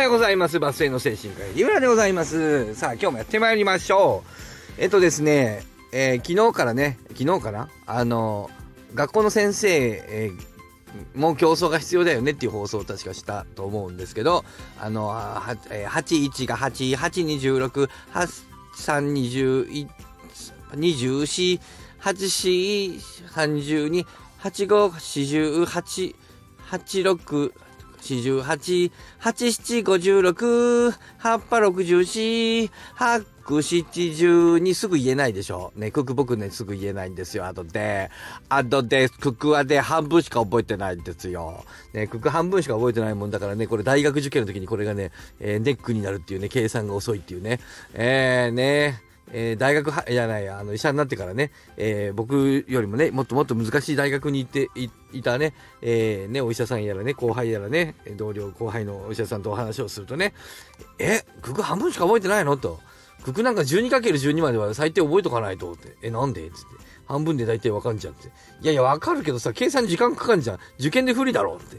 はようございます。バスへの精神科医、リムラでございます。さあ、今日もやってまいりましょう。えっとですね、えー昨日からね、昨日かな？あの、学校の先生、えーもう競争が必要だよねっていう放送を確かしたと思うんですけど、あの、はえー81が8、826、8321、24、84、32、85、48、86、48、87、56、葉っぱ64、八九七十にすぐ言えないでしょ。ね、クック僕ね、すぐ言えないんですよ。あとで、あとで、クックはで半分しか覚えてないんですよ。ね、クック半分しか覚えてないもんだからね、これ大学受験の時にこれがね、えーネックになるっていうね、計算が遅いっていうね。えー、ね、えー大学は、いやない、あの、医者になってからね、えー僕よりもね、もっともっと難しい大学に行っていたね、えーね、お医者さんやらね、後輩やらね、同僚、後輩のお医者さんとお話をするとね、え、クク半分しか覚えてないの？と。ククなんか 12×12 までは最低覚えとかないとって。え、なんで？つって。半分で大体わかんじゃんって。いやいや、わかるけどさ、計算時間かかんじゃん。受験で不利だろって。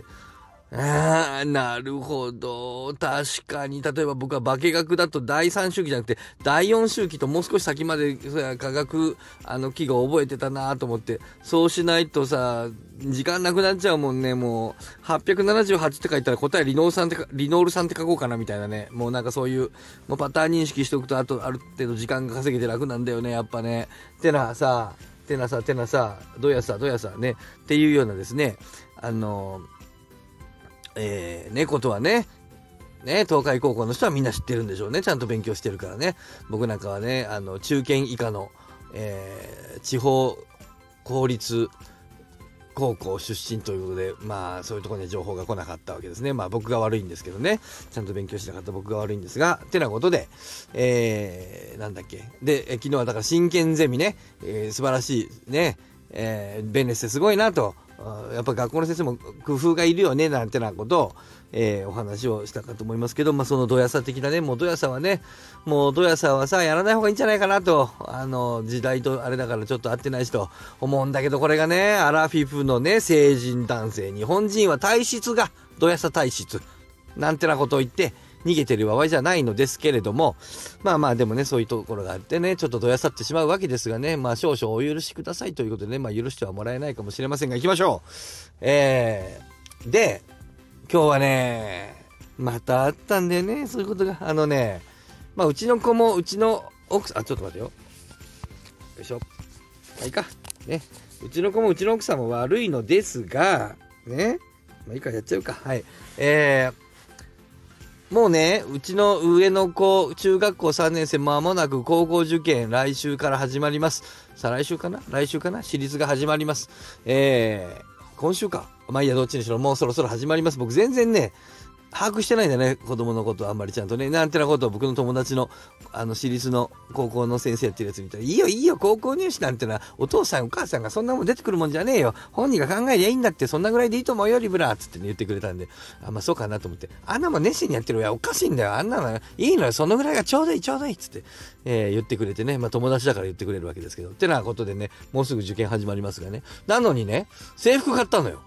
ああ、なるほど。確かに、例えば僕は化学だと第3周期じゃなくて、第4周期ともう少し先までそうや化学、あの、記号覚えてたなと思って、そうしないとさ、時間なくなっちゃうもんね、もう、878って書いたら答えリノールさんって、リノールさんって書こうかなみたいなね。もうなんかそういう、もうパターン認識しておくと、あと、ある程度時間が稼げて楽なんだよね、やっぱね。てなさ、てなさ、てなさ、どやさ、どやさ、ね。っていうようなですね、あのえー、ね、ことはね、ね、東海高校の人はみんな知ってるんでしょうね。ちゃんと勉強してるからね。僕なんかはね、あの、中堅以下の、えー地方公立高校出身ということで、まあ、そういうところには情報が来なかったわけですね。まあ、僕が悪いんですけどね。ちゃんと勉強しなかった僕が悪いんですが、てなことで、えー、なんだっけ。で、え昨日はだから真剣ゼミね、えー素晴らしいね、えーベネッセすごいなと。やっぱ学校の先生も工夫がいるよね、なんてなことを、えーお話をしたかと思いますけど、まあ、そのどやさ的なね、もうどやさはね、もうどやさはさ、やらない方がいいんじゃないかなと、あの、時代とあれだからちょっと合ってないしと思うんだけど、これがね、アラフィフのね、成人男性、日本人は体質がどやさ体質、なんてなことを言って、逃げてる場合じゃないのですけれども、まあまあでもね、そういうところがあってね、ちょっとどやさってしまうわけですがね、まあ少々お許しくださいということでね、まあ許してはもらえないかもしれませんが、行きましょう。えー、で、今日はね、またあったんだよね、そういうことが。あのね、まあうちの子も、うちの奥さん、あ、ちょっと待ってよ。よいしょ。まあいいか。ね。うちの子もうちの奥さんも悪いのですが、ね。まあいいか、やっちゃうか。はい。えー、もうね、うちの上の子、中学校3年生、まもなく高校受験、来週から始まります。再来週かな？来週かな？私立が始まります。えー、今週か。まあいいや、どっちにしろ、もうそろそろ始まります。僕全然ね、把握してないんだね、子供のことあんまりちゃんとね。なんてなことを僕の友達の、あの、私立の高校の先生やってるやつ見たら、いいよいいよ、高校入試なんてのは、お父さんお母さんがそんなもん出てくるもんじゃねえよ。本人が考えりゃいいんだって、そんなぐらいでいいと思うよ、リブラっつってね、言ってくれたんで、あん、まあそうかなと思って、あんなもん熱心にやってるいや、おかしいんだよ。あんなの、いいのよ、そのぐらいがちょうどいい、ちょうどいいっ、つって、えー言ってくれてね、まあ友達だから言ってくれるわけですけど、ってなことでね、もうすぐ受験始まりますがね。なのにね、制服買ったのよ。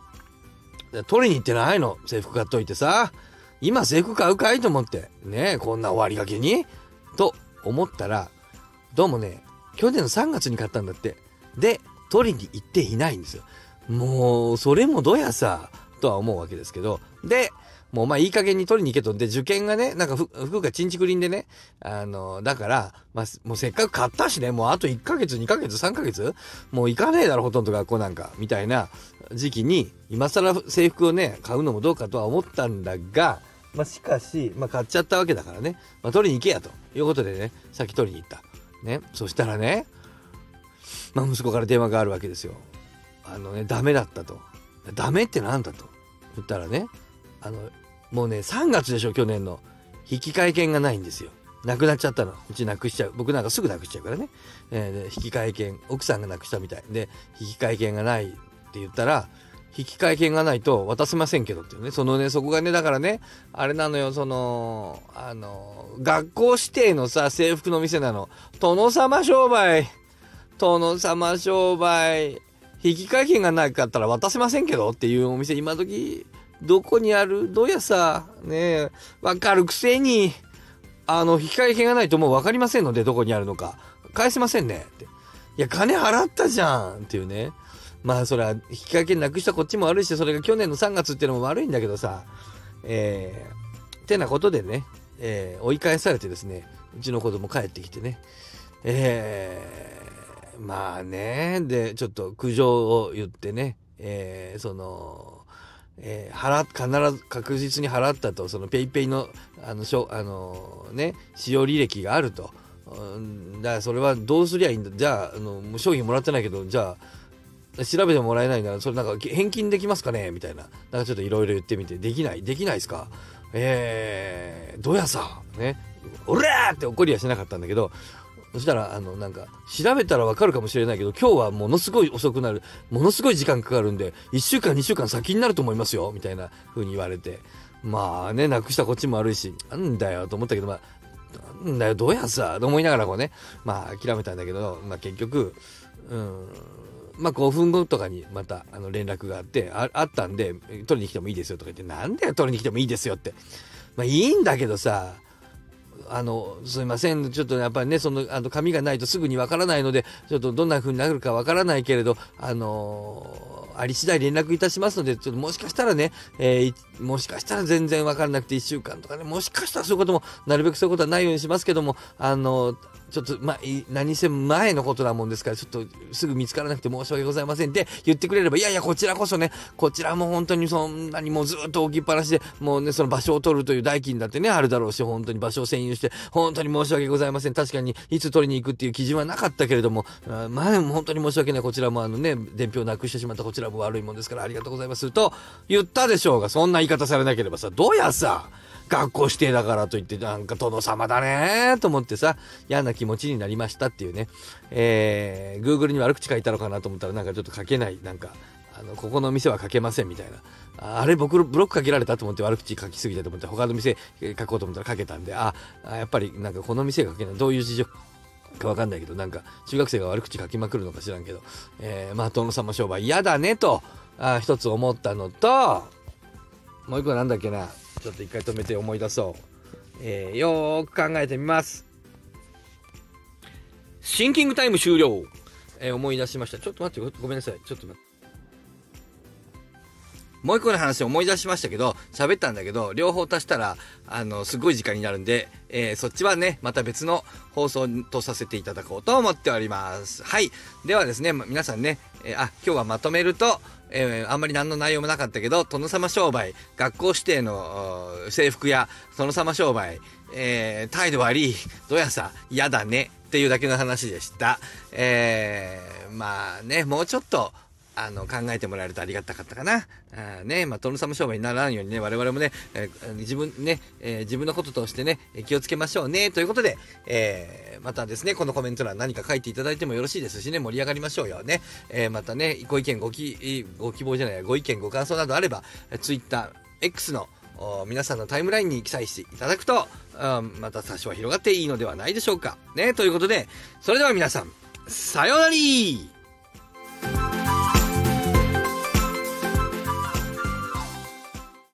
取りに行ってないの。制服買っといてさ。今制服買うかいと思って。ねえ、こんな終わりがけにと思ったら、どうもね、去年の3月に買ったんだって。で、取りに行っていないんですよ。もう、それもどやさ、とは思うわけですけど。で、もうまあいい加減に取りに行けと。で、受験がね、なんか服がチンチクリンでね、あの、だから、まあ、もうせっかく買ったしね、もうあと1ヶ月、2ヶ月、3ヶ月もう行かねえだろ、ほとんど学校なんか、みたいな時期に、今更制服をね、買うのもどうかとは思ったんだが、まあしかし、まあ買っちゃったわけだからね、まあ取りに行けやということでね、先取りに行った。ね、そしたらね、まあ息子から電話があるわけですよ。あのね、ダメだったと。ダメってなんだと。言ったらね、あの、もうね、3月でしょ、去年の。引換券がないんですよ。なくなっちゃったの。うちなくしちゃう。僕なんかすぐなくしちゃうからね。えー引換券、奥さんがなくしたみたい。で、引換券がないって言ったら、引換券がないと渡せませんけどっていうね。そのね、そこがね、だからね、あれなのよ、その、あの、学校指定のさ、制服の店なの。殿様商売。殿様商売。引換券がなかったら渡せませんけどっていうお店、今時どこにある？どうやさ、ねえわかるくせに、あの、引換券がないともうわかりませんので、どこにあるのか。返せませんね。って。いや、金払ったじゃんっていうね。まあ、それは、引換券なくしたこっちも悪いし、それが去年の3月っていうのも悪いんだけどさ、えー、てなことでね、えー、追い返されてですね、うちの子供帰ってきてね、えー、まあね、で、ちょっと苦情を言ってね、えー、その、えー、払、必ず確実に払ったと、そのペイペイの、あの、しょ、あのね、使用履歴があると。うん、だからそれはどうすりゃいいんだ。じゃあ、あの、商品もらってないけど、じゃあ、調べてもらえないなら、それなんか返金できますかね？みたいな。なんかちょっといろいろ言ってみて、できない？できないですか？えー、どやさ、ね、おらーって怒りはしなかったんだけど、そしたら、あの、なんか、調べたらわかるかもしれないけど、今日はものすごい遅くなる、ものすごい時間かかるんで、1週間、2週間先になると思いますよ、みたいな風に言われて。まあね、なくしたこっちも悪いし、なんだよと思ったけど、まあ、なんだよ、どうやさ、と思いながらこうね、まあ諦めたんだけど、まあ結局、うん、まあ5分後とかにまたあの連絡があってあ、ったんで、取りに来てもいいですよとか言って、なんだよ、取りに来てもいいですよって。まあいいんだけどさ、あの、すいません。ちょっとやっぱりね、その、あの、紙がないとすぐにわからないので、ちょっとどんな風になるかわからないけれど、あのー、あり次第連絡いたしますので、ちょっともしかしたらね、えー、もしかしたら全然わからなくて1週間とかね、もしかしたらそういうことも、なるべくそういうことはないようにしますけども、あのちょっと、まあ、何せ前のことなもんですから、ちょっとすぐ見つからなくて申し訳ございませんって言ってくれれば、いやいや、こちらこそね、こちらも本当にそんなにもうずっと置きっぱなしで、もうね、その場所を取るという代金だってね、あるだろうし、本当に場所を占有して、本当に申し訳ございません。確かに、いつ取りに行くっていう基準はなかったけれども、まあ、本当に申し訳ない。こちらもあのね、伝票なくしてしまったこちらも悪いもんですから、ありがとうございます。と言ったでしょうが、そんな言い方されなければさ、どうやさ、学校指定だからといって、なんか殿様だねと思ってさ、嫌な気持ちになりましたっていうね。えー、Google に悪口書いたのかなと思ったらなんかちょっと書けない、なんか、あの、ここの店は書けませんみたいな。あれ僕ブロックかけられたと思って悪口書きすぎたと思って他の店書こうと思ったら書けたんで、あ、やっぱりなんかこの店が書けない。どういう事情かわかんないけど、なんか中学生が悪口書きまくるのか知らんけど、えー、まあ殿様商売嫌だねと、あ一つ思ったのと、もう一個なんだっけな。ちょっと一回止めて思い出そう。えー、よーく考えてみます。シンキングタイム終了。えー、思い出しました。ちょっと待って、ごめんなさい。ちょっと待って。もう一個の話思い出しましたけど、喋ったんだけど、両方足したら、あの、すごい時間になるんで、えー、そっちはね、また別の放送とさせていただこうと思っております。はい。ではですね、皆さんね、えー、あ、今日はまとめると、えー、あんまり何の内容もなかったけど、殿様商売、学校指定の制服や殿様商売、えー、態度悪い、どやさ、嫌だね、っていうだけの話でした。えー、まあね、もうちょっと、あの、考えてもらえるとありがたかったかな。あね、まあ、殿様商売にならんようにね、我々もね、えー、自分ね、えー、自分のこととしてね、気をつけましょうね、ということで、えー、またですね、このコメント欄何か書いていただいてもよろしいですしね、盛り上がりましょうよね。えまたね、ご意見、ごき、ご希望じゃない、ご意見、ご感想などあれば、Twitter、X の皆さんのタイムラインに記載していただくと、うん、また多少は広がっていいのではないでしょうか。ね、ということで、それでは皆さん、さようなら